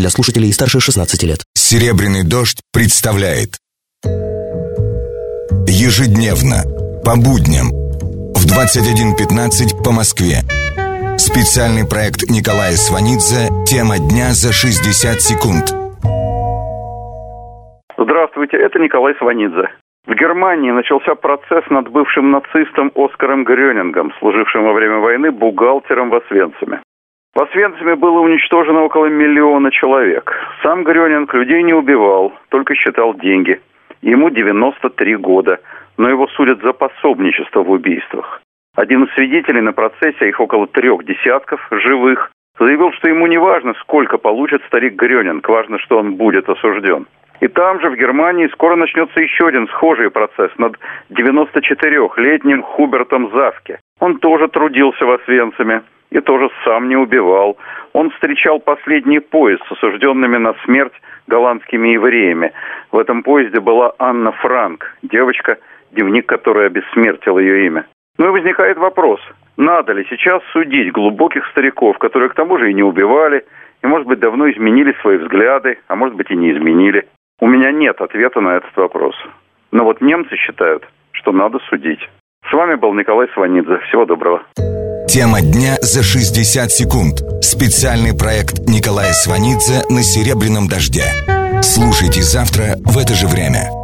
для слушателей старше 16 лет. «Серебряный дождь» представляет Ежедневно, по будням, в 21.15 по Москве. Специальный проект Николая Сванидзе «Тема дня за 60 секунд». Здравствуйте, это Николай Сванидзе. В Германии начался процесс над бывшим нацистом Оскаром Грёнингом, служившим во время войны бухгалтером в Освенциме. Освенциме было уничтожено около миллиона человек. Сам Грёнинг людей не убивал, только считал деньги. Ему 93 года, но его судят за пособничество в убийствах. Один из свидетелей на процессе, их около трех десятков живых, заявил, что ему не важно, сколько получит старик Грёнинг, важно, что он будет осужден. И там же, в Германии, скоро начнется еще один схожий процесс над 94-летним Хубертом Завке. Он тоже трудился в Освенциме и тоже сам не убивал. Он встречал последний поезд с осужденными на смерть голландскими евреями. В этом поезде была Анна Франк, девочка, дневник которой обессмертил ее имя. Ну и возникает вопрос, надо ли сейчас судить глубоких стариков, которые к тому же и не убивали, и, может быть, давно изменили свои взгляды, а может быть и не изменили. У меня нет ответа на этот вопрос. Но вот немцы считают, что надо судить. С вами был Николай Сванидзе. Всего доброго. Тема дня за 60 секунд. Специальный проект Николая Сванидзе на «Серебряном дожде». Слушайте завтра в это же время.